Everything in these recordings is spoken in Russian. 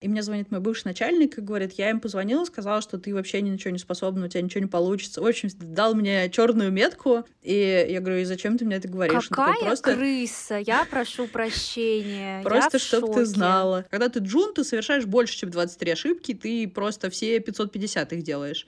И мне звонит мой бывший начальник и говорит, я им позвонила, сказала, что ты вообще ни на что не способна, у тебя ничего не получится. В общем, дал мне черную метку, и я говорю, и зачем ты мне это говоришь? Какая такой, просто... крыса? Я прошу прощения. Просто чтоб ты знала. Когда ты джун, ты совершаешь больше, чем 23 ошибки, ты просто все 550 их делаешь.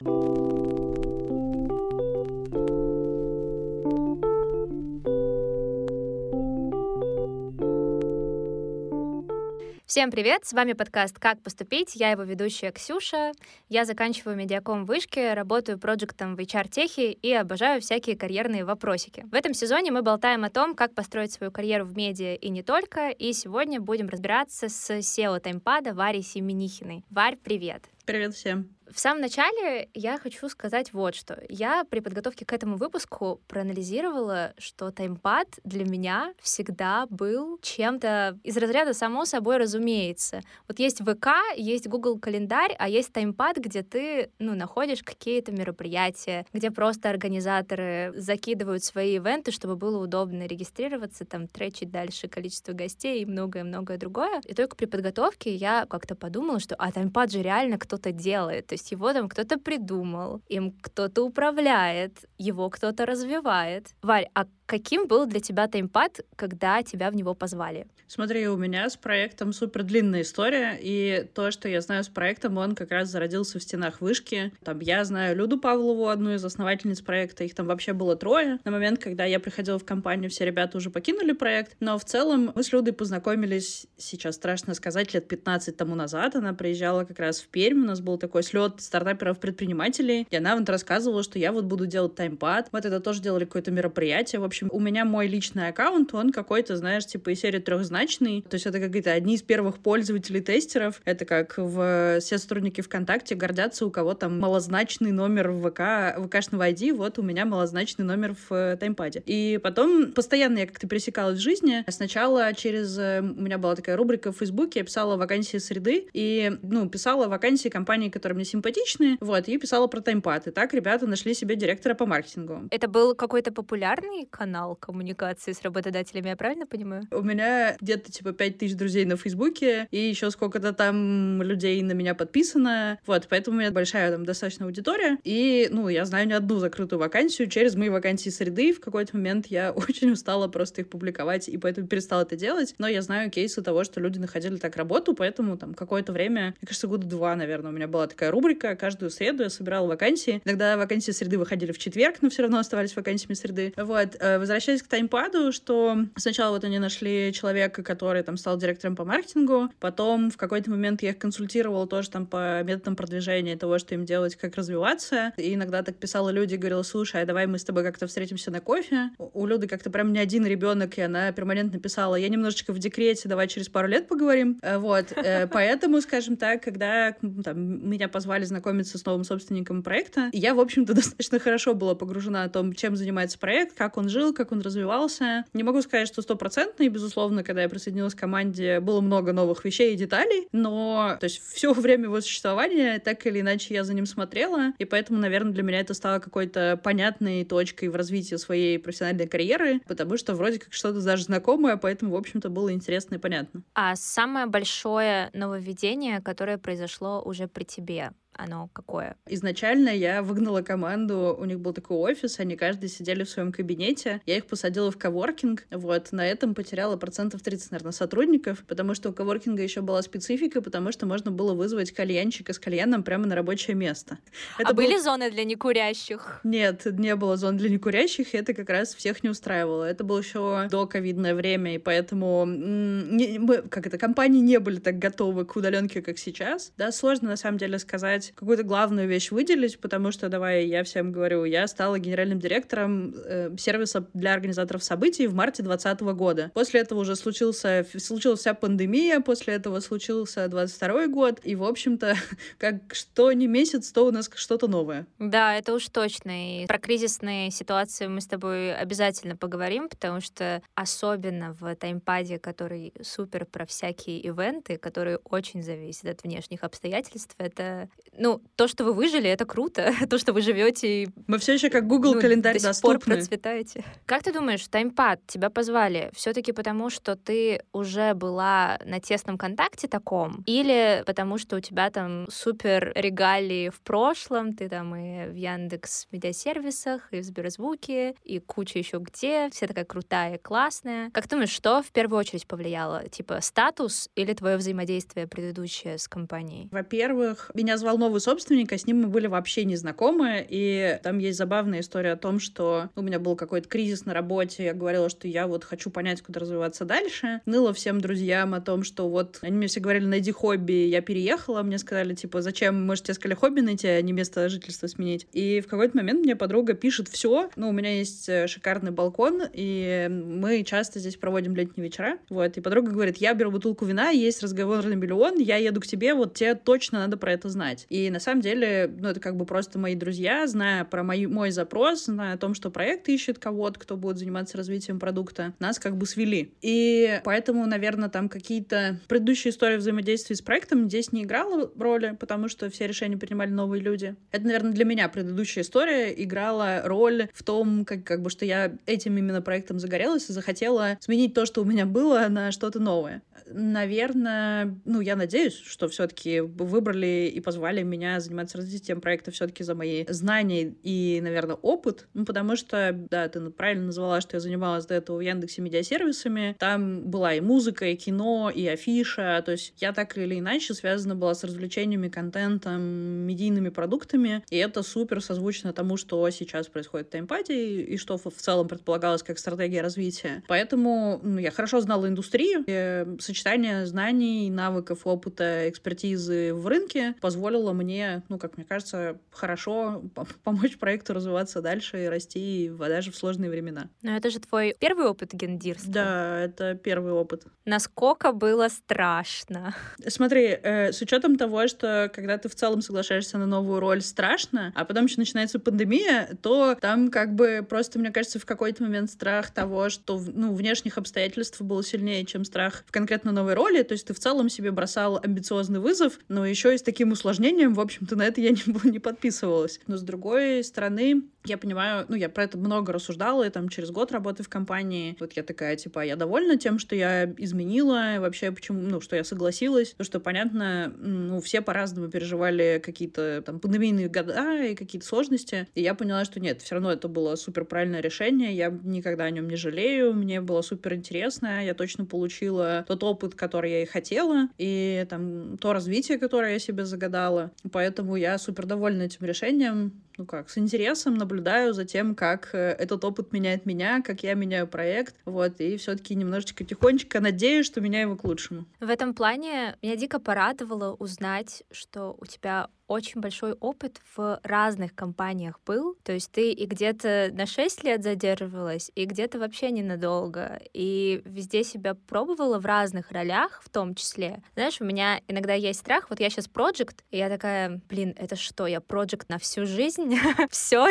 Всем привет! С вами подкаст «Как поступить?». Я его ведущая Ксюша. Я заканчиваю медиаком в Вышке, работаю проектом в HR-техе и обожаю всякие карьерные вопросики. В этом сезоне мы болтаем о том, как построить свою карьеру в медиа и не только. И сегодня будем разбираться с SEO таймпада Варей Семенихиной. Варь, привет! Привет всем! В самом начале я хочу сказать вот что. Я при подготовке к этому выпуску проанализировала, что таймпад для меня всегда был чем-то из разряда само собой разумеется. Вот есть ВК, есть Google календарь, а есть таймпад, где ты ну, находишь какие-то мероприятия, где просто организаторы закидывают свои ивенты, чтобы было удобно регистрироваться, там тречить дальше количество гостей и многое-многое другое. И только при подготовке я как-то подумала, что а таймпад же реально кто-то делает. То есть есть его там кто-то придумал, им кто-то управляет, его кто-то развивает. Варь, а каким был для тебя таймпад, когда тебя в него позвали? Смотри, у меня с проектом супер длинная история, и то, что я знаю с проектом, он как раз зародился в стенах вышки. Там я знаю Люду Павлову, одну из основательниц проекта, их там вообще было трое. На момент, когда я приходила в компанию, все ребята уже покинули проект, но в целом мы с Людой познакомились, сейчас страшно сказать, лет 15 тому назад. Она приезжала как раз в Пермь, у нас был такой слет стартаперов-предпринимателей, и она вот рассказывала, что я вот буду делать таймпад. Мы тогда тоже делали какое-то мероприятие. В общем, у меня мой личный аккаунт, он какой-то, знаешь, типа из серии трехзначный. То есть это какие-то одни из первых пользователей-тестеров. Это как в все сотрудники ВКонтакте гордятся, у кого там малозначный номер в ВК, ВКшного ID, вот у меня малозначный номер в э, таймпаде. И потом постоянно я как-то пересекалась в жизни. Сначала через... Э, у меня была такая рубрика в Фейсбуке, я писала вакансии среды, и, ну, писала вакансии компаний, которые мне симпатичны, вот, и писала про таймпад. И так ребята нашли себе директора по маркетингу. Это был какой-то популярный канал коммуникации с работодателями, я правильно понимаю? У меня где-то типа 5 тысяч друзей на Фейсбуке, и еще сколько-то там людей на меня подписано. Вот, поэтому у меня большая там достаточно аудитория. И, ну, я знаю не одну закрытую вакансию через мои вакансии среды. В какой-то момент я очень устала просто их публиковать, и поэтому перестала это делать. Но я знаю кейсы того, что люди находили так работу, поэтому там какое-то время, мне кажется, года два, наверное, у меня была такая рубрика. Каждую среду я собирала вакансии. Иногда вакансии среды выходили в четверг, но все равно оставались вакансиями среды. Вот. Э, возвращаясь к таймпаду, что сначала вот они нашли человека, который там стал директором по маркетингу. Потом в какой-то момент я их консультировала тоже там по методам продвижения того, что им делать, как развиваться. И иногда так писала люди, говорила, слушай, а давай мы с тобой как-то встретимся на кофе. У Люды как-то прям не один ребенок, и она перманентно писала, я немножечко в декрете, давай через пару лет поговорим. Э, вот. Э, поэтому, скажем так, когда там, меня позвали знакомиться с новым собственником проекта, я, в общем-то, достаточно хорошо была погружена о том, чем занимается проект, как он жил, как он развивался. Не могу сказать, что стопроцентно, и, безусловно, когда я присоединилась к команде, было много новых вещей и деталей, но то есть все время его существования так или иначе я за ним смотрела, и поэтому, наверное, для меня это стало какой-то понятной точкой в развитии своей профессиональной карьеры, потому что вроде как что-то даже знакомое, поэтому, в общем-то, было интересно и понятно. А самое большое нововведение, которое произошло уже при тебе, оно какое? Изначально я выгнала команду, у них был такой офис, они каждый сидели в своем кабинете, я их посадила в коворкинг, вот, на этом потеряла процентов 30, наверное, сотрудников, потому что у коворкинга еще была специфика, потому что можно было вызвать кальянщика с кальяном прямо на рабочее место. Это а был... были зоны для некурящих? Нет, не было зон для некурящих, и это как раз всех не устраивало. Это было еще до ковидное время, и поэтому не, мы, как это, компании не были так готовы к удаленке, как сейчас. Да, сложно на самом деле сказать, сказать, какую-то главную вещь выделить, потому что, давай, я всем говорю, я стала генеральным директором э, сервиса для организаторов событий в марте 2020 года. После этого уже случился, случилась вся пандемия, после этого случился 22 год, и, в общем-то, как что не месяц, то у нас что-то новое. Да, это уж точно. И про кризисные ситуации мы с тобой обязательно поговорим, потому что особенно в таймпаде, который супер про всякие ивенты, которые очень зависят от внешних обстоятельств, это Ну, то, что вы выжили, это круто. то, что вы живете Мы все еще как Google ну, календарь до доступны. Сих пор процветаете. Как ты думаешь, таймпад тебя позвали все-таки потому, что ты уже была на тесном контакте таком, или потому что у тебя там супер регалии в прошлом, ты там и в Яндекс медиасервисах, и в Сберзвуке, и куча еще где, вся такая крутая, классная. Как думаешь, что в первую очередь повлияло? Типа статус или твое взаимодействие предыдущее с компанией? Во-первых, меня звал новый собственник, а с ним мы были вообще не знакомы, и там есть забавная история о том, что у меня был какой-то кризис на работе, я говорила, что я вот хочу понять, куда развиваться дальше, ныла всем друзьям о том, что вот они мне все говорили, найди хобби, я переехала, мне сказали, типа, зачем, мы же тебе сказали хобби найти, а не место жительства сменить. И в какой-то момент мне подруга пишет все, ну, у меня есть э, шикарный балкон, и мы часто здесь проводим летние вечера, вот, и подруга говорит, я беру бутылку вина, есть разговор на миллион, я еду к тебе, вот тебе точно надо про это знать. И на самом деле, ну, это как бы просто мои друзья, зная про мой, мой запрос, зная о том, что проект ищет кого-то, кто будет заниматься развитием продукта, нас как бы свели. И поэтому, наверное, там какие-то предыдущие истории взаимодействия с проектом здесь не играла роли, потому что все решения принимали новые люди. Это, наверное, для меня предыдущая история играла роль в том, как, как бы, что я этим именно проектом загорелась и захотела сменить то, что у меня было, на что-то новое. Наверное, ну, я надеюсь, что все-таки выбрали и позвали меня заниматься развитием проекта все-таки за мои знания и, наверное, опыт. Ну, потому что, да, ты правильно назвала, что я занималась до этого в Яндексе медиасервисами. Там была и музыка, и кино, и афиша. То есть я так или иначе связана была с развлечениями, контентом, медийными продуктами. И это супер созвучно тому, что сейчас происходит в таймпаде и что в целом предполагалось как стратегия развития. Поэтому ну, я хорошо знала индустрию, и сочетание знаний, навыков, опыта, экспертизы в рынке позволило мне, ну, как мне кажется, хорошо помочь проекту развиваться дальше и расти даже в сложные времена. Но это же твой первый опыт гендирства. Да, это первый опыт. Насколько было страшно? Смотри, э, с учетом того, что когда ты в целом соглашаешься на новую роль, страшно, а потом еще начинается пандемия, то там как бы просто, мне кажется, в какой-то момент страх того, что ну, внешних обстоятельств было сильнее, чем страх в конкретно новой роли. То есть ты в целом себе бросал амбициозный вызов, но еще и с таким усложнением, в общем-то, на это я не, не подписывалась. Но с другой стороны, я понимаю, ну, я про это много рассуждала, и там через год работы в компании, вот я такая, типа, я довольна тем, что я изменила, вообще, почему, ну, что я согласилась, то, что, понятно, ну, все по-разному переживали какие-то там пандемийные года и какие-то сложности, и я поняла, что нет, все равно это было супер правильное решение, я никогда о нем не жалею, мне было супер интересно, я точно получила тот опыт, который я и хотела, и там то развитие, которое я себе загадала, поэтому я супер довольна этим решением, ну как, с интересом наблюдаю за тем, как э, этот опыт меняет меня, как я меняю проект, вот, и все таки немножечко тихонечко надеюсь, что меняю его к лучшему. В этом плане меня дико порадовало узнать, что у тебя очень большой опыт в разных компаниях был. То есть ты и где-то на 6 лет задерживалась, и где-то вообще ненадолго. И везде себя пробовала в разных ролях в том числе. Знаешь, у меня иногда есть страх. Вот я сейчас проект, и я такая, блин, это что, я проект на всю жизнь? Все,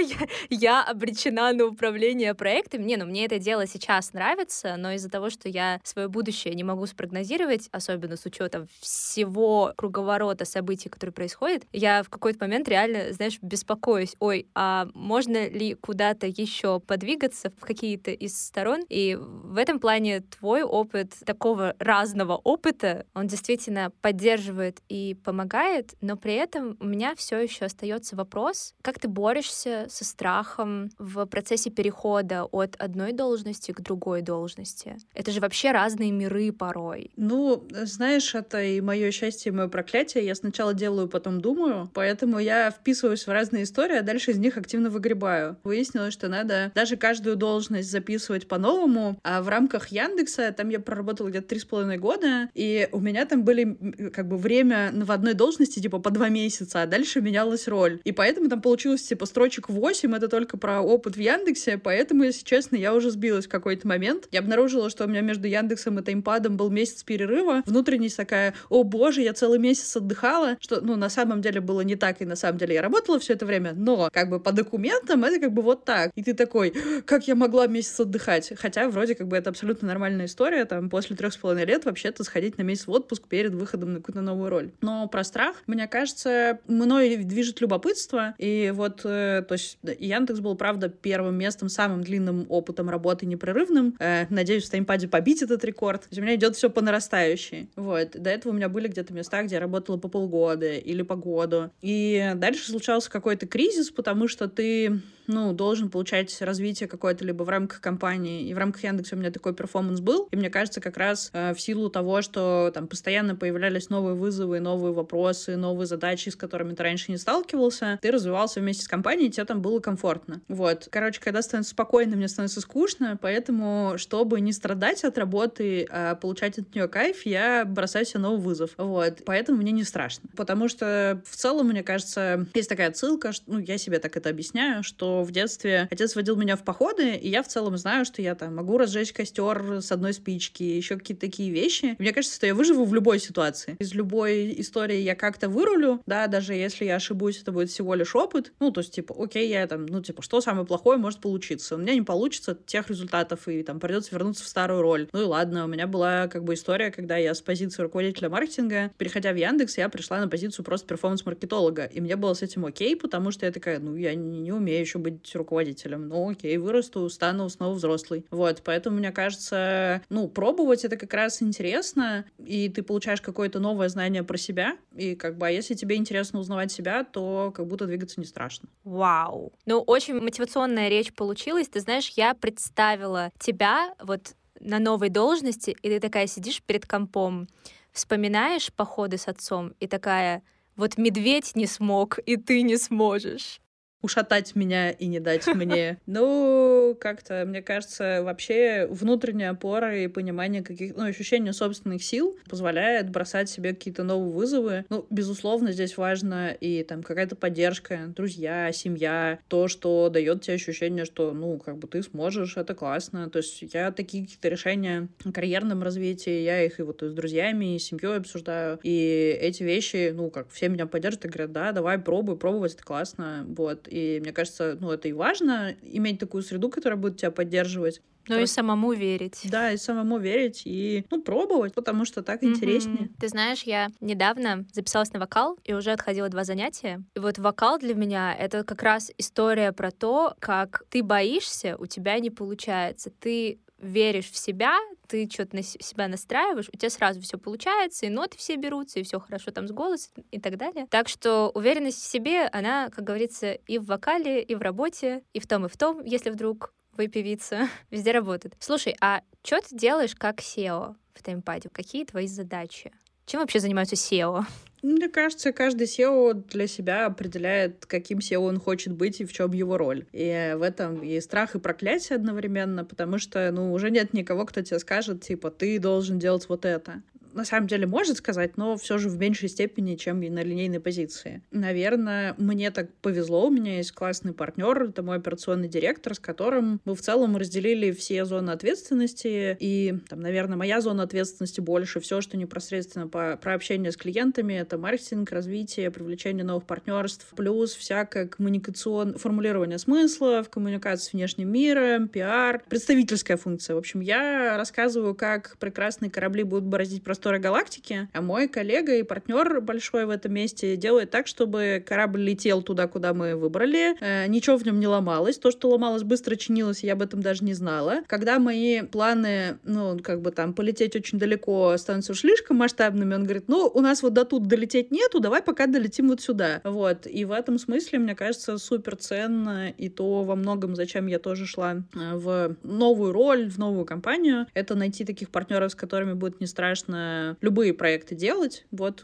я обречена на управление проектом. Не, ну мне это дело сейчас нравится, но из-за того, что я свое будущее не могу спрогнозировать, особенно с учетом всего круговорота событий, которые происходят, я я в какой-то момент реально, знаешь, беспокоюсь, ой, а можно ли куда-то еще подвигаться в какие-то из сторон? И в этом плане твой опыт такого разного опыта, он действительно поддерживает и помогает, но при этом у меня все еще остается вопрос, как ты борешься со страхом в процессе перехода от одной должности к другой должности? Это же вообще разные миры порой. Ну, знаешь, это и мое счастье, и мое проклятие. Я сначала делаю, потом думаю, поэтому я вписываюсь в разные истории, а дальше из них активно выгребаю. Выяснилось, что надо даже каждую должность записывать по-новому, а в рамках Яндекса там я проработала где-то три с половиной года, и у меня там были как бы время в одной должности типа по два месяца, а дальше менялась роль. И поэтому там получилось типа, строчек 8, это только про опыт в Яндексе, поэтому, если честно, я уже сбилась в какой-то момент. Я обнаружила, что у меня между Яндексом и Таймпадом был месяц перерыва. Внутренность такая, о боже, я целый месяц отдыхала, что, ну, на самом деле было не так, и на самом деле я работала все это время, но, как бы, по документам это как бы вот так. И ты такой, как я могла месяц отдыхать? Хотя, вроде, как бы, это абсолютно нормальная история, там, после трех с половиной лет вообще-то сходить на месяц в отпуск перед выходом на какую-то новую роль. Но про страх, мне кажется, мной движет любопытство, и вот, э, то есть, Яндекс был, правда, первым местом, самым длинным опытом работы непрерывным. Э, надеюсь, в таймпаде побить этот рекорд. У меня идет все по нарастающей. Вот. До этого у меня были где-то места, где я работала по полгода или по году. И дальше случался какой-то кризис, потому что ты ну, должен получать развитие какое-то либо в рамках компании. И в рамках Яндекса у меня такой перформанс был. И мне кажется, как раз э, в силу того, что там постоянно появлялись новые вызовы, новые вопросы, новые задачи, с которыми ты раньше не сталкивался, ты развивался вместе с компанией, и тебе там было комфортно. Вот. Короче, когда становится спокойно, мне становится скучно, поэтому, чтобы не страдать от работы, а получать от нее кайф, я бросаю себе новый вызов. Вот. Поэтому мне не страшно. Потому что в целом, мне кажется, есть такая отсылка, что, ну, я себе так это объясняю, что в детстве отец водил меня в походы, и я в целом знаю, что я там могу разжечь костер с одной спички, еще какие-то такие вещи. И мне кажется, что я выживу в любой ситуации. Из любой истории я как-то вырулю, да, даже если я ошибусь, это будет всего лишь опыт. Ну, то есть, типа, окей, я там, ну, типа, что самое плохое может получиться? У меня не получится тех результатов, и там придется вернуться в старую роль. Ну и ладно, у меня была как бы история, когда я с позиции руководителя маркетинга, переходя в Яндекс, я пришла на позицию просто перформанс-маркетолога. И мне было с этим окей, потому что я такая, ну, я не, не умею еще быть руководителем. Ну, окей, вырасту, стану снова взрослый. Вот, поэтому, мне кажется, ну, пробовать это как раз интересно, и ты получаешь какое-то новое знание про себя, и как бы, а если тебе интересно узнавать себя, то как будто двигаться не страшно. Вау! Ну, очень мотивационная речь получилась. Ты знаешь, я представила тебя вот на новой должности, и ты такая сидишь перед компом, вспоминаешь походы с отцом, и такая, вот медведь не смог, и ты не сможешь ушатать меня и не дать мне. Ну, как-то, мне кажется, вообще внутренняя опора и понимание каких, ну, ощущение собственных сил позволяет бросать себе какие-то новые вызовы. Ну, безусловно, здесь важно и там какая-то поддержка, друзья, семья, то, что дает тебе ощущение, что, ну, как бы ты сможешь, это классно. То есть я такие какие-то решения о карьерном развитии, я их и вот и с друзьями, и с семьей обсуждаю. И эти вещи, ну, как все меня поддержат и говорят, да, давай пробуй, пробовать, это классно. Вот. И мне кажется, ну, это и важно, иметь такую среду, которая будет тебя поддерживать. Ну и самому верить. Да, и самому верить, и, ну, пробовать, потому что так интереснее. Ты знаешь, я недавно записалась на вокал и уже отходила два занятия. И вот вокал для меня — это как раз история про то, как ты боишься, у тебя не получается. Ты веришь в себя, ты что-то на себя настраиваешь, у тебя сразу все получается, и ноты все берутся, и все хорошо там с голосом и так далее. Так что уверенность в себе, она, как говорится, и в вокале, и в работе, и в том, и в том, если вдруг вы певица, везде работает. Слушай, а что ты делаешь как SEO в таймпаде? Какие твои задачи? Чем вообще занимаются SEO? Мне кажется, каждый SEO для себя определяет, каким SEO он хочет быть и в чем его роль. И в этом и страх, и проклятие одновременно, потому что, ну, уже нет никого, кто тебе скажет, типа, ты должен делать вот это на самом деле может сказать, но все же в меньшей степени, чем на линейной позиции. Наверное, мне так повезло, у меня есть классный партнер, это мой операционный директор, с которым мы в целом разделили все зоны ответственности, и там, наверное, моя зона ответственности больше, все, что непосредственно по, про общение с клиентами, это маркетинг, развитие, привлечение новых партнерств, плюс всякое коммуникационное формулирование смысла, в коммуникации с внешним миром, пиар, представительская функция. В общем, я рассказываю, как прекрасные корабли будут бороздить просто просторы галактики, а мой коллега и партнер большой в этом месте делает так, чтобы корабль летел туда, куда мы выбрали, э, ничего в нем не ломалось. То, что ломалось, быстро чинилось, я об этом даже не знала. Когда мои планы, ну, как бы там, полететь очень далеко становятся слишком масштабными, он говорит, ну, у нас вот до тут долететь нету, давай пока долетим вот сюда. Вот. И в этом смысле, мне кажется, супер ценно и то во многом, зачем я тоже шла э, в новую роль, в новую компанию, это найти таких партнеров, с которыми будет не страшно абсолютно любые проекты делать. Вот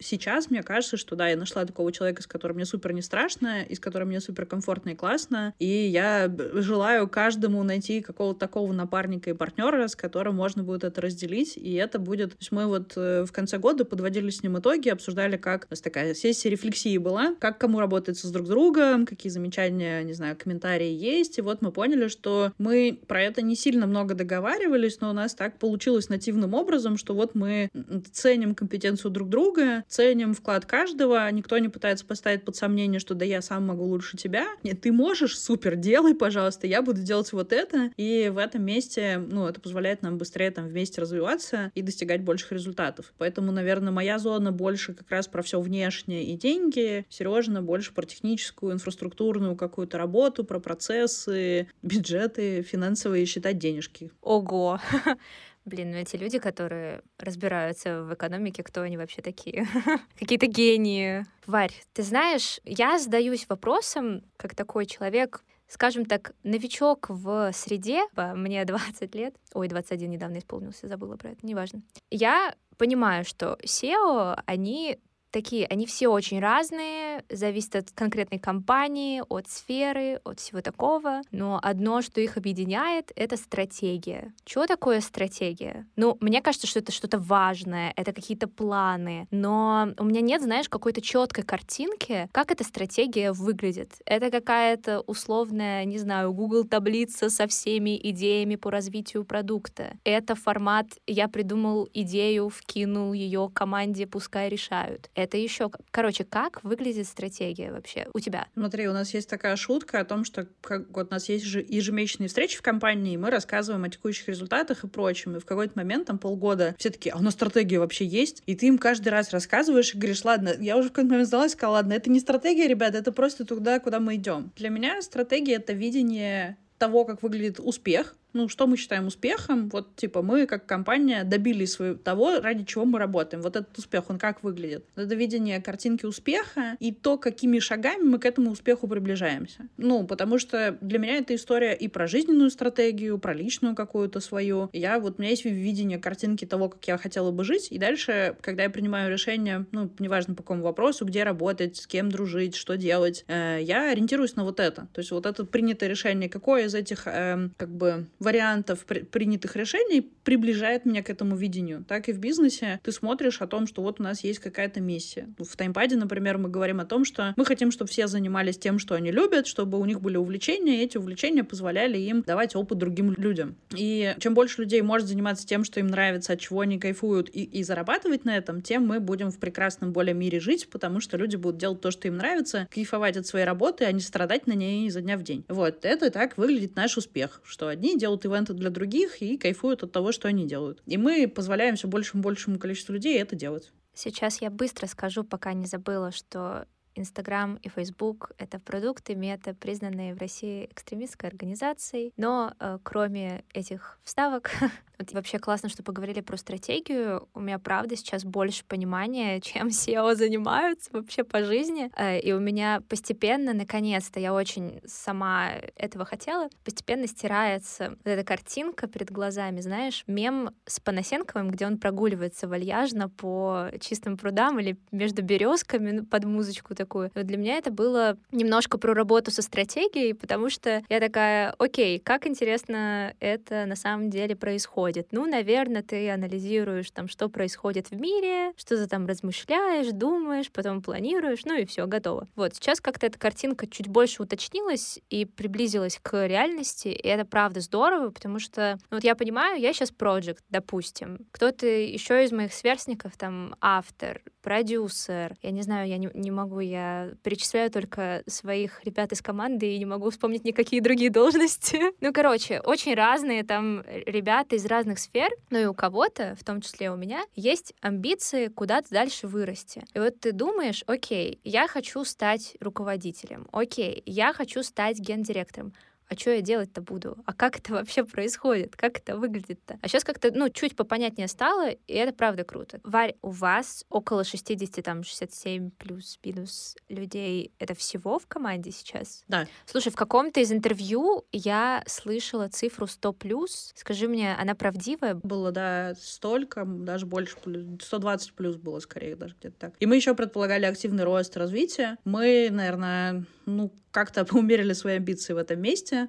сейчас мне кажется, что да, я нашла такого человека, с которым мне супер не страшно, и с которым мне супер комфортно и классно, и я желаю каждому найти какого-то такого напарника и партнера, с которым можно будет это разделить, и это будет... То есть мы вот э, в конце года подводили с ним итоги, обсуждали, как... У нас такая сессия рефлексии была, как кому работается с друг другом, какие замечания, не знаю, комментарии есть, и вот мы поняли, что мы про это не сильно много договаривались, но у нас так получилось нативным образом, что вот мы ценим компетенцию друг друга, ценим вклад каждого, никто не пытается поставить под сомнение, что да я сам могу лучше тебя. Нет, ты можешь, супер, делай, пожалуйста, я буду делать вот это. И в этом месте, ну, это позволяет нам быстрее там вместе развиваться и достигать больших результатов. Поэтому, наверное, моя зона больше как раз про все внешнее и деньги, Сережина больше про техническую, инфраструктурную какую-то работу, про процессы, бюджеты, финансовые, считать денежки. Ого! Блин, ну эти люди, которые разбираются в экономике, кто они вообще такие? Какие-то гении. Варь, ты знаешь, я задаюсь вопросом, как такой человек, скажем так, новичок в среде, мне 20 лет, ой, 21 недавно исполнился, забыла про это, неважно. Я понимаю, что SEO, они такие, они все очень разные, зависят от конкретной компании, от сферы, от всего такого. Но одно, что их объединяет, это стратегия. Что такое стратегия? Ну, мне кажется, что это что-то важное, это какие-то планы. Но у меня нет, знаешь, какой-то четкой картинки, как эта стратегия выглядит. Это какая-то условная, не знаю, Google таблица со всеми идеями по развитию продукта. Это формат, я придумал идею, вкинул ее команде, пускай решают это еще... Короче, как выглядит стратегия вообще у тебя? Смотри, у нас есть такая шутка о том, что как, вот у нас есть же ежемесячные встречи в компании, и мы рассказываем о текущих результатах и прочем. И в какой-то момент, там полгода, все таки а у нас стратегия вообще есть? И ты им каждый раз рассказываешь и говоришь, ладно, я уже в какой-то момент сдалась, сказала, ладно, это не стратегия, ребята, это просто туда, куда мы идем. Для меня стратегия — это видение того, как выглядит успех, ну, что мы считаем успехом? Вот, типа, мы как компания добились своего, того, ради чего мы работаем. Вот этот успех, он как выглядит? Это видение картинки успеха и то, какими шагами мы к этому успеху приближаемся. Ну, потому что для меня это история и про жизненную стратегию, про личную какую-то свою. Я вот, у меня есть видение картинки того, как я хотела бы жить, и дальше, когда я принимаю решение, ну, неважно по какому вопросу, где работать, с кем дружить, что делать, э, я ориентируюсь на вот это. То есть вот это принятое решение, какое из этих, э, как бы, вариантов при принятых решений приближает меня к этому видению. Так и в бизнесе ты смотришь о том, что вот у нас есть какая-то миссия. В таймпаде, например, мы говорим о том, что мы хотим, чтобы все занимались тем, что они любят, чтобы у них были увлечения, и эти увлечения позволяли им давать опыт другим людям. И чем больше людей может заниматься тем, что им нравится, от чего они кайфуют, и, и зарабатывать на этом, тем мы будем в прекрасном более мире жить, потому что люди будут делать то, что им нравится, кайфовать от своей работы, а не страдать на ней изо дня в день. Вот, это так выглядит наш успех, что одни делают делают ивенты для других и кайфуют от того, что они делают. И мы позволяем все большему большему количеству людей это делать. Сейчас я быстро скажу, пока не забыла, что Инстаграм и Фейсбук — это продукты мета, признанные в России экстремистской организацией. Но э, кроме этих вставок Вот вообще классно, что поговорили про стратегию. У меня, правда, сейчас больше понимания, чем SEO занимаются вообще по жизни. Э, и у меня постепенно, наконец-то, я очень сама этого хотела, постепенно стирается вот эта картинка перед глазами, знаешь, мем с Панасенковым, где он прогуливается вальяжно по чистым прудам или между березками ну, под музычку такую. Вот для меня это было немножко про работу со стратегией, потому что я такая, окей, как интересно это на самом деле происходит? Ну, наверное, ты анализируешь там, что происходит в мире, что ты там размышляешь, думаешь, потом планируешь, ну и все, готово. Вот, сейчас как-то эта картинка чуть больше уточнилась и приблизилась к реальности, и это правда здорово, потому что, ну, вот я понимаю, я сейчас проект, допустим, кто-то еще из моих сверстников, там, автор, продюсер, я не знаю, я не, не могу, я перечисляю только своих ребят из команды и не могу вспомнить никакие другие должности. Ну, короче, очень разные там ребята из разных сфер, но и у кого-то, в том числе у меня, есть амбиции куда-то дальше вырасти. И вот ты думаешь, окей, я хочу стать руководителем, окей, я хочу стать гендиректором, а что я делать-то буду? А как это вообще происходит? Как это выглядит-то? А сейчас как-то, ну, чуть попонятнее стало, и это правда круто. Варь, у вас около 60, там, 67 плюс-минус людей. Это всего в команде сейчас? Да. Слушай, в каком-то из интервью я слышала цифру 100 плюс. Скажи мне, она правдивая? Было, да, столько, даже больше, 120 плюс было скорее даже где-то так. И мы еще предполагали активный рост развития. Мы, наверное, ну, как-то умерили свои амбиции в этом месте,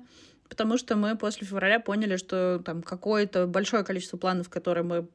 потому что мы после февраля поняли, что там какое-то большое количество планов, которые мы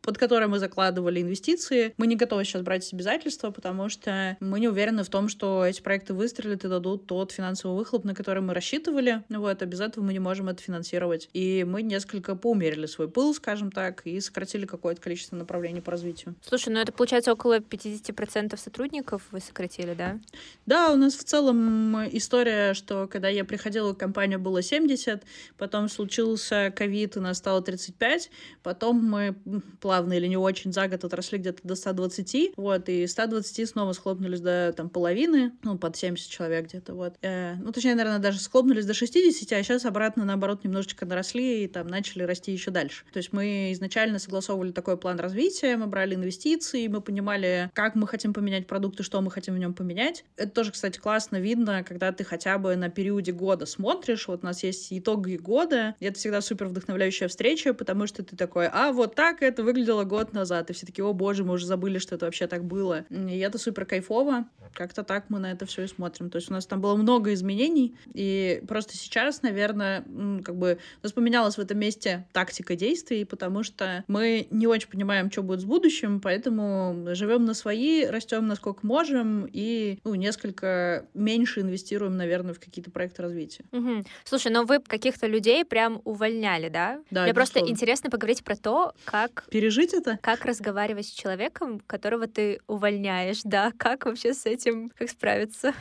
под которое мы закладывали инвестиции. Мы не готовы сейчас брать обязательства, потому что мы не уверены в том, что эти проекты выстрелят и дадут тот финансовый выхлоп, на который мы рассчитывали. Вот, а без этого мы не можем это финансировать. И мы несколько поумерили свой пыл, скажем так, и сократили какое-то количество направлений по развитию. Слушай, ну это получается около 50% сотрудников вы сократили, да? Да, у нас в целом история, что когда я приходила, компания было 70, потом случился ковид, и нас стало 35, потом мы плавно или не очень за год отросли где-то до 120, вот, и 120 снова схлопнулись до там половины, ну, под 70 человек где-то, вот. Э, ну, точнее, наверное, даже схлопнулись до 60, а сейчас обратно, наоборот, немножечко наросли и там начали расти еще дальше. То есть мы изначально согласовывали такой план развития, мы брали инвестиции, мы понимали, как мы хотим поменять продукт и что мы хотим в нем поменять. Это тоже, кстати, классно видно, когда ты хотя бы на периоде года смотришь, вот у нас есть итоги года, и это всегда супер вдохновляющая встреча, потому что ты такой, а вот так это выглядело год назад, и все таки о боже, мы уже забыли, что это вообще так было. И это супер кайфово. Как-то так мы на это все и смотрим. То есть у нас там было много изменений, и просто сейчас, наверное, как бы у нас поменялась в этом месте тактика действий, потому что мы не очень понимаем, что будет с будущим, поэтому живем на свои, растем насколько можем, и ну, несколько меньше инвестируем, наверное, в какие-то проекты развития. Угу. Слушай, но вы каких-то людей прям увольняли, да? Да, Мне просто безусловно. интересно поговорить про то, как Пережить это? как разговаривать с человеком, которого ты увольняешь, да, как вообще с этим, как справиться?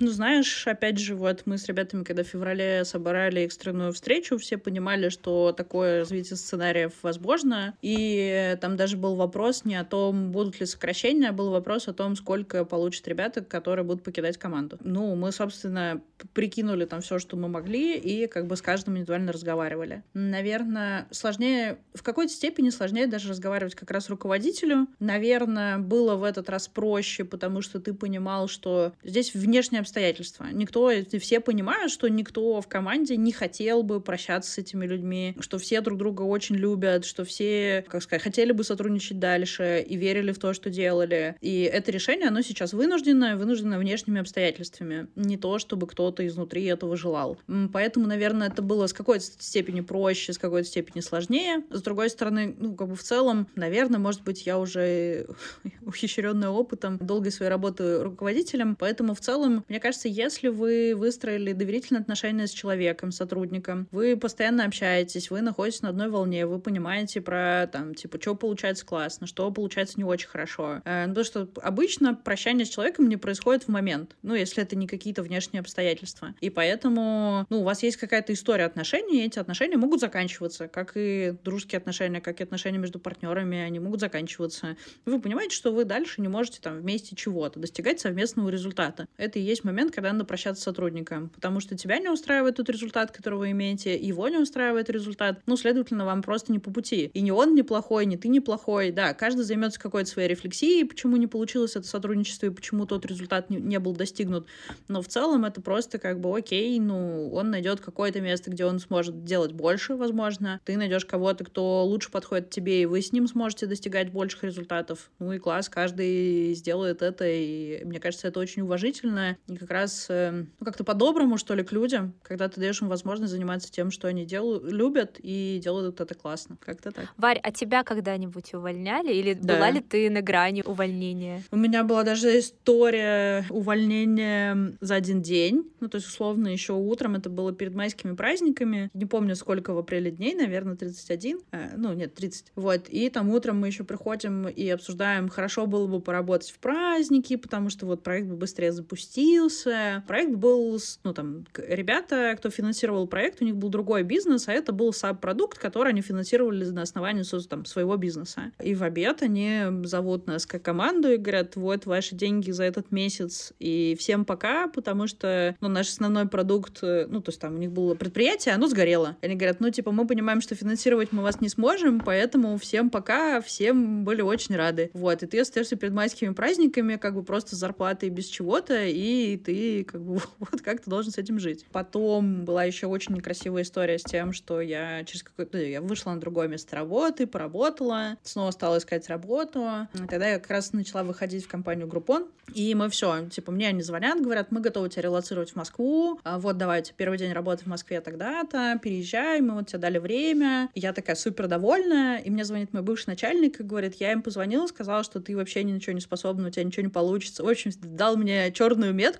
Ну, знаешь, опять же, вот мы с ребятами, когда в феврале собрали экстренную встречу, все понимали, что такое развитие сценариев возможно. И там даже был вопрос не о том, будут ли сокращения, а был вопрос о том, сколько получат ребята, которые будут покидать команду. Ну, мы, собственно, прикинули там все, что мы могли, и как бы с каждым индивидуально разговаривали. Наверное, сложнее, в какой-то степени сложнее даже разговаривать как раз руководителю. Наверное, было в этот раз проще, потому что ты понимал, что здесь внешние обстоятельства. Никто, все понимают, что никто в команде не хотел бы прощаться с этими людьми, что все друг друга очень любят, что все, как сказать, хотели бы сотрудничать дальше и верили в то, что делали. И это решение, оно сейчас вынуждено, вынуждено внешними обстоятельствами. Не то, чтобы кто-то изнутри этого желал. Поэтому, наверное, это было с какой-то степени проще, с какой-то степени сложнее. С другой стороны, ну, как бы в целом, наверное, может быть, я уже ухищренная опытом долгой своей работы руководителем, поэтому в целом, мне кажется, если вы выстроили доверительные отношения с человеком, сотрудником, вы постоянно общаетесь, вы находитесь на одной волне, вы понимаете про, там, типа, что получается классно, что получается не очень хорошо. Э, ну, Потому что обычно прощание с человеком не происходит в момент, ну, если это не какие-то внешние обстоятельства. И поэтому, ну, у вас есть какая-то история отношений, и эти отношения могут заканчиваться, как и дружеские отношения, как и отношения между партнерами, они могут заканчиваться. Вы понимаете, что вы дальше не можете там вместе чего-то достигать совместного результата. Это и есть момент, когда надо прощаться с сотрудником, потому что тебя не устраивает тот результат, который вы имеете, его не устраивает результат, ну, следовательно, вам просто не по пути. И не он неплохой, не ты неплохой, да, каждый займется какой-то своей рефлексией, почему не получилось это сотрудничество и почему тот результат не, не был достигнут. Но в целом это просто как бы окей, ну, он найдет какое-то место, где он сможет делать больше, возможно. Ты найдешь кого-то, кто лучше подходит тебе, и вы с ним сможете достигать больших результатов. Ну и класс, каждый сделает это, и мне кажется, это очень уважительно. И как раз э, ну, как-то по-доброму, что ли, к людям, когда ты даешь им возможность заниматься тем, что они делают, любят, и делают это классно. Как-то так. Варь, а тебя когда-нибудь увольняли? Или Да. была ли ты на грани увольнения? У меня была даже история увольнения за один день. Ну, то есть, условно, еще утром это было перед майскими праздниками. Не помню, сколько в апреле дней, наверное, 31. Э, ну, нет, 30. Вот. И там утром мы еще приходим и обсуждаем, хорошо было бы поработать в праздники, потому что вот проект бы быстрее запустился, бизнесы. Проект был, ну, там, ребята, кто финансировал проект, у них был другой бизнес, а это был саб-продукт, который они финансировали на основании там, своего бизнеса. И в обед они зовут нас как команду и говорят, вот ваши деньги за этот месяц, и всем пока, потому что, ну, наш основной продукт, э, ну, то есть там у них было предприятие, оно сгорело. Они говорят, ну, типа, мы понимаем, что финансировать мы вас не сможем, поэтому всем пока, всем были очень рады. Вот, и ты остаешься перед майскими праздниками, как бы просто зарплатой без чего-то, и ты как бы вот как ты должен с этим жить. Потом была еще очень некрасивая история с тем, что я через какое-то... Ну, я вышла на другое место работы, поработала, снова стала искать работу. Тогда я как раз начала выходить в компанию Группон, и мы все, типа, мне они звонят, говорят, мы готовы тебя релацировать в Москву, а вот давайте, первый день работы в Москве тогда-то, переезжай, мы вот тебе дали время. И я такая супер довольная, и мне звонит мой бывший начальник и говорит, я им позвонила, сказала, что ты вообще ни на что не способна, у тебя ничего не получится. В общем, дал мне черную метку,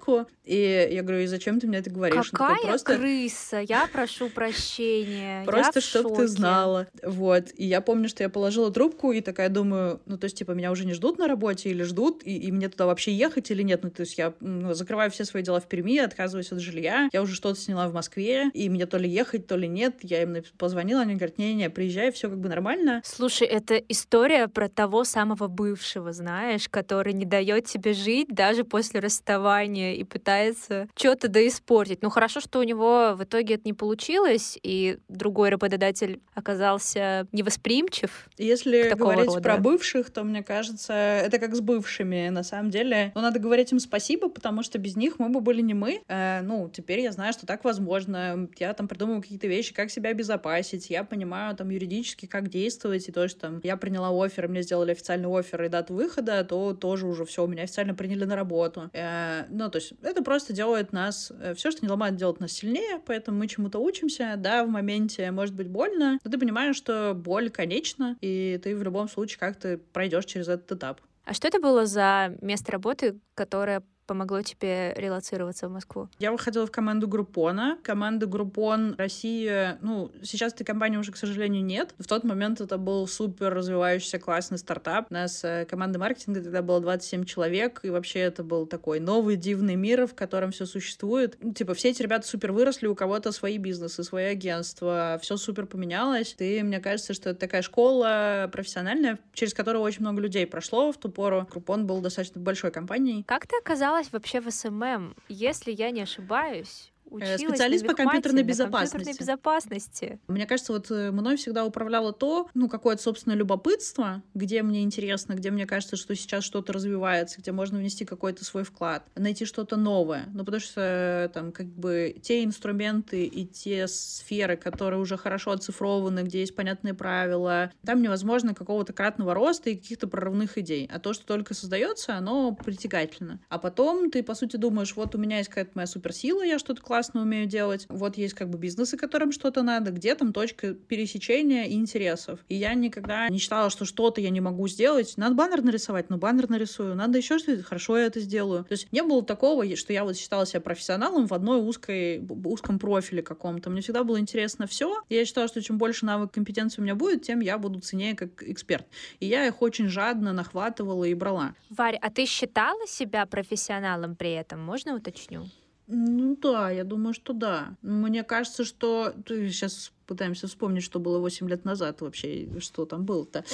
и я говорю, и зачем ты мне это говоришь? Какая такой, просто... крыса? Я прошу прощения. Просто чтоб ты знала. Вот. И я помню, что я положила трубку и такая думаю, ну, то есть, типа, меня уже не ждут на работе или ждут, и, и мне туда вообще ехать или нет? Ну, то есть я ну, закрываю все свои дела в Перми, отказываюсь от жилья, я уже что-то сняла в Москве, и мне то ли ехать, то ли нет. Я им позвонила, они говорят, не-не, приезжай, все как бы нормально. Слушай, это история про того самого бывшего, знаешь, который не дает тебе жить даже после расставания и пытается что-то да испортить. Ну хорошо, что у него в итоге это не получилось, и другой работодатель оказался невосприимчив. Если говорить рода. про бывших, то мне кажется, это как с бывшими. На самом деле, но надо говорить им спасибо, потому что без них мы бы были не мы. Э, ну, теперь я знаю, что так возможно. Я там придумываю какие-то вещи, как себя обезопасить. Я понимаю там юридически, как действовать. И то, что там я приняла офер, мне сделали официальный офер и дату выхода, то тоже уже все, меня официально приняли на работу. Э, ну, то есть это просто делает нас... Э, все, что не ломает, делает нас сильнее, поэтому мы чему-то учимся. Да, в моменте может быть больно, но ты понимаешь, что боль конечна, и ты в любом случае как-то пройдешь через этот этап. А что это было за место работы, которое помогло тебе релацироваться в Москву? Я выходила в команду Группона. Команда Группон Россия, ну, сейчас этой компании уже, к сожалению, нет. В тот момент это был супер развивающийся классный стартап. У нас э, команда маркетинга тогда было 27 человек, и вообще это был такой новый дивный мир, в котором все существует. Ну, типа, все эти ребята супер выросли, у кого-то свои бизнесы, свои агентства, все супер поменялось. И мне кажется, что это такая школа профессиональная, через которую очень много людей прошло в ту пору. Группон был достаточно большой компанией. Как ты оказалась оказалась вообще в SMM? Если я не ошибаюсь, училась специалист по компьютерной безопасности. компьютерной безопасности. Мне кажется, вот э, мной всегда управляло то, ну, какое-то собственное любопытство, где мне интересно, где мне кажется, что сейчас что-то развивается, где можно внести какой-то свой вклад, найти что-то новое. Ну, потому что э, там как бы те инструменты и те сферы, которые уже хорошо оцифрованы, где есть понятные правила, там невозможно какого-то кратного роста и каких-то прорывных идей. А то, что только создается, оно притягательно. А потом ты, по сути, думаешь, вот у меня есть какая-то моя суперсила, я что-то классно классно умею делать. Вот есть как бы бизнесы, которым что-то надо, где там точка пересечения интересов. И я никогда не считала, что что-то я не могу сделать. Надо баннер нарисовать, ну баннер нарисую. Надо еще что-то, хорошо я это сделаю. То есть не было такого, что я вот считала себя профессионалом в одной узкой, узком профиле каком-то. Мне всегда было интересно все. Я считала, что чем больше навык компетенции у меня будет, тем я буду ценнее как эксперт. И я их очень жадно нахватывала и брала. Варя, а ты считала себя профессионалом при этом? Можно уточню? Ну да, я думаю, что да. Мне кажется, что... Сейчас пытаемся вспомнить, что было 8 лет назад вообще, что там было-то.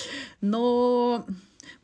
Но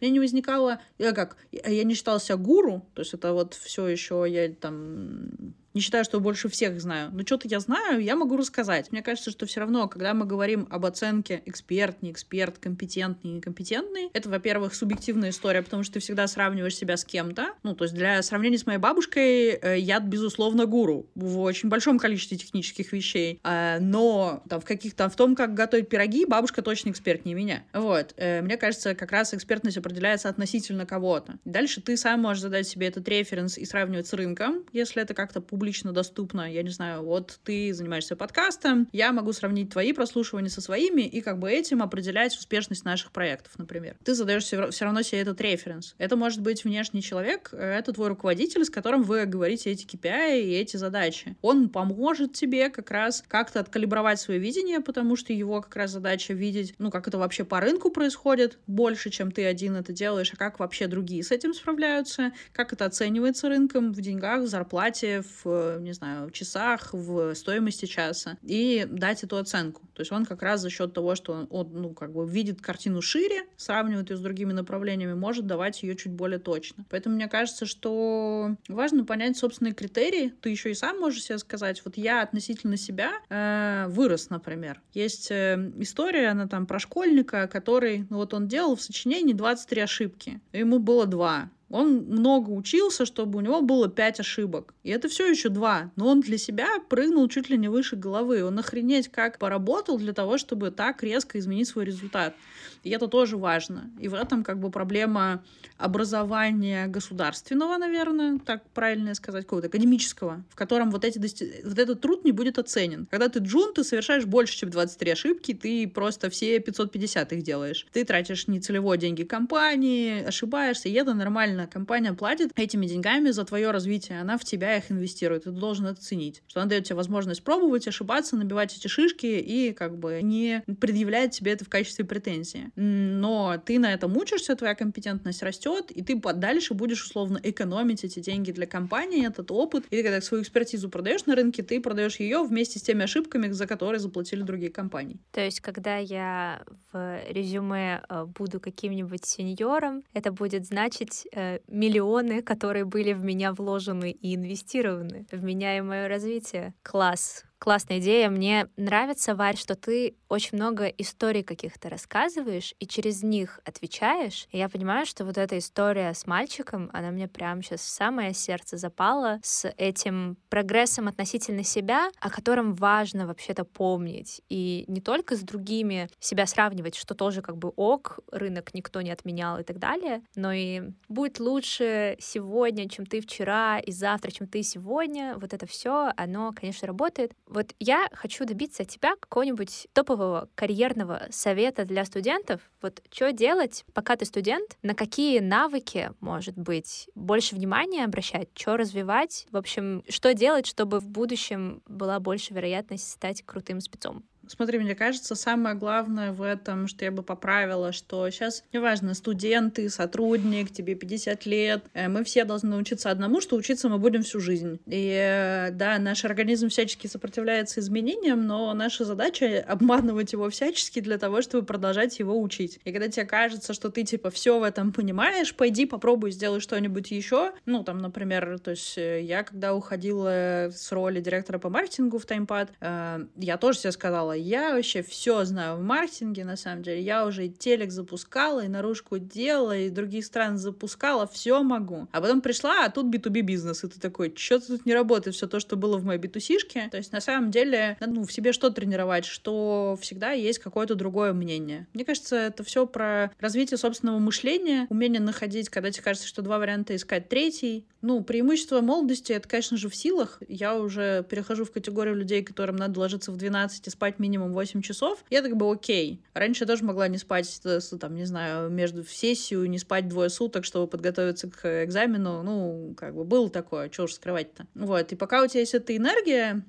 мне не возникало... Я как? Я не считала себя гуру, то есть это вот все еще я там не считаю, что больше всех знаю, но что-то я знаю, я могу рассказать. Мне кажется, что все равно, когда мы говорим об оценке эксперт, не эксперт, компетентный, некомпетентный, это, во-первых, субъективная история, потому что ты всегда сравниваешь себя с кем-то. Ну, то есть для сравнения с моей бабушкой э, я, безусловно, гуру в очень большом количестве технических вещей. Э, но там в каких-то, в том, как готовить пироги, бабушка точно эксперт, не меня. Вот. Э, мне кажется, как раз экспертность определяется относительно кого-то. Дальше ты сам можешь задать себе этот референс и сравнивать с рынком, если это как-то публично публично доступно. Я не знаю, вот ты занимаешься подкастом, я могу сравнить твои прослушивания со своими и как бы этим определять успешность наших проектов, например. Ты задаешь все равно себе этот референс. Это может быть внешний человек, э, это твой руководитель, с которым вы говорите эти KPI и эти задачи. Он поможет тебе как раз как-то откалибровать свое видение, потому что его как раз задача видеть, ну, как это вообще по рынку происходит, больше, чем ты один это делаешь, а как вообще другие с этим справляются, как это оценивается рынком в деньгах, в зарплате, в, не знаю, часах, в стоимости часа, и дать эту оценку. То есть он как раз за счет того, что он, он ну, как бы видит картину шире, сравнивает ее с другими направлениями, может давать ее чуть более точно. Поэтому мне кажется, что важно понять собственные критерии. Ты еще и сам можешь себе сказать, вот я относительно себя э, вырос, например. Есть э, история, она там про школьника, который, ну вот он делал в сочинении 23 ошибки. Ему было два. Он много учился, чтобы у него было пять ошибок. И это все еще два. Но он для себя прыгнул чуть ли не выше головы. Он охренеть как поработал для того, чтобы так резко изменить свой результат. И это тоже важно. И в этом как бы проблема образования государственного, наверное, так правильно сказать, какого-то академического, в котором вот, эти дости... вот этот труд не будет оценен. Когда ты джун, ты совершаешь больше, чем 23 ошибки, ты просто все 550 их делаешь. Ты тратишь нецелевой деньги компании, ошибаешься, и это нормально. Компания платит этими деньгами за твое развитие, она в тебя их инвестирует, ты должен это ценить. Что она дает тебе возможность пробовать, ошибаться, набивать эти шишки и как бы не предъявляет тебе это в качестве претензии но ты на этом учишься, твоя компетентность растет, и ты дальше будешь условно экономить эти деньги для компании, этот опыт. И ты когда свою экспертизу продаешь на рынке, ты продаешь ее вместе с теми ошибками, за которые заплатили другие компании. То есть, когда я в резюме э, буду каким-нибудь сеньором, это будет значить э, миллионы, которые были в меня вложены и инвестированы в меня и мое развитие. Класс классная идея. Мне нравится, Варь, что ты очень много историй каких-то рассказываешь и через них отвечаешь. И я понимаю, что вот эта история с мальчиком, она мне прямо сейчас в самое сердце запала с этим прогрессом относительно себя, о котором важно вообще-то помнить. И не только с другими себя сравнивать, что тоже как бы ок, рынок никто не отменял и так далее, но и будь лучше сегодня, чем ты вчера, и завтра, чем ты сегодня. Вот это все, оно, конечно, работает. Вот я хочу добиться от тебя какого-нибудь топового карьерного совета для студентов. Вот что делать, пока ты студент, на какие навыки, может быть, больше внимания обращать, что развивать, в общем, что делать, чтобы в будущем была больше вероятность стать крутым спецом. Смотри, мне кажется, самое главное в этом, что я бы поправила, что сейчас, неважно, студенты, сотрудник, тебе 50 лет, э, мы все должны научиться одному, что учиться мы будем всю жизнь. И э, да, наш организм всячески сопротивляется изменениям, но наша задача обманывать его всячески для того, чтобы продолжать его учить. И когда тебе кажется, что ты типа все в этом понимаешь, пойди попробуй сделай что-нибудь еще. Ну, там, например, то есть э, я когда уходила с роли директора по маркетингу в Таймпад, я тоже себе сказала, сказала, я вообще все знаю в маркетинге, на самом деле. Я уже и телек запускала, и наружку делала, и других стран запускала, все могу. А потом пришла, а тут B2B бизнес, и ты такой, что-то тут не работает, все то, что было в моей битусишке. То есть, на самом деле, надо ну, в себе что тренировать, что всегда есть какое-то другое мнение. Мне кажется, это все про развитие собственного мышления, умение находить, когда тебе кажется, что два варианта искать третий. Ну, преимущество молодости, это, конечно же, в силах. Я уже перехожу в категорию людей, которым надо ложиться в 12 и спать минимум 8 часов, я так бы окей. Раньше я тоже могла не спать, там, не знаю, между сессию, не спать двое суток, чтобы подготовиться к экзамену. Ну, как бы было такое, что уж скрывать-то. Вот, и пока у тебя есть эта энергия,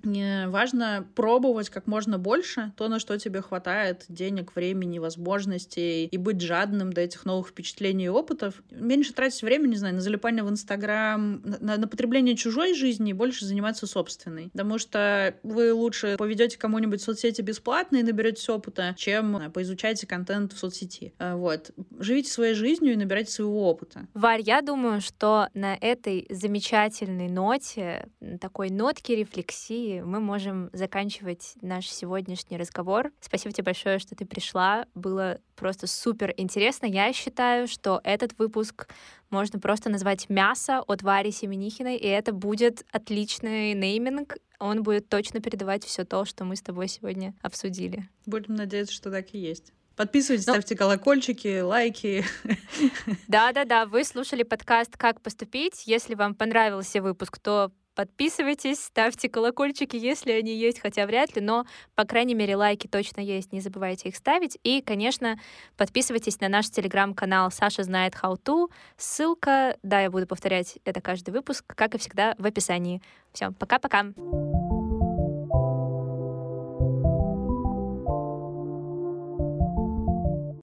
важно пробовать как можно больше то, на что тебе хватает денег, времени, возможностей, и быть жадным до этих новых впечатлений и опытов. Меньше тратить время, не знаю, на залипание в Инстаграм, на, на потребление чужой жизни и больше заниматься собственной. Потому что вы лучше поведете кому-нибудь в соцсети бесплатно и наберетесь опыта, чем поизучайте контент в соцсети. Э, вот. Живите своей жизнью и набирайте своего опыта. Варь, я думаю, что на этой замечательной ноте, такой нотке рефлексии мы можем заканчивать наш сегодняшний разговор. Спасибо тебе большое, что ты пришла. Было просто супер интересно. Я считаю, что этот выпуск можно просто назвать «Мясо» от Вари Семенихиной, и это будет отличный нейминг. Он будет точно передавать все то, что мы с тобой сегодня обсудили. Будем надеяться, что так и есть. Подписывайтесь. Ну, ставьте колокольчики, лайки. Да-да-да, вы слушали подкаст «Как поступить». Если вам понравился выпуск, то Подписывайтесь, ставьте колокольчики, если они есть, хотя вряд ли, но, по крайней мере, лайки точно есть, не забывайте их ставить. И, конечно, подписывайтесь на наш телеграм-канал «Саша знает how to». Ссылка, да, я буду повторять это каждый выпуск, как и всегда, в описании. Все, пока-пока.